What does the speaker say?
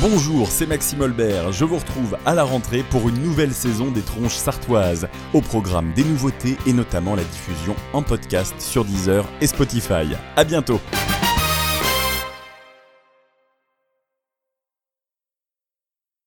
Bonjour, c'est Maxime Holbert. Je vous retrouve à la rentrée pour une nouvelle saison des tronches sartoises. Au programme des nouveautés et notamment la diffusion en podcast sur Deezer et Spotify. À bientôt.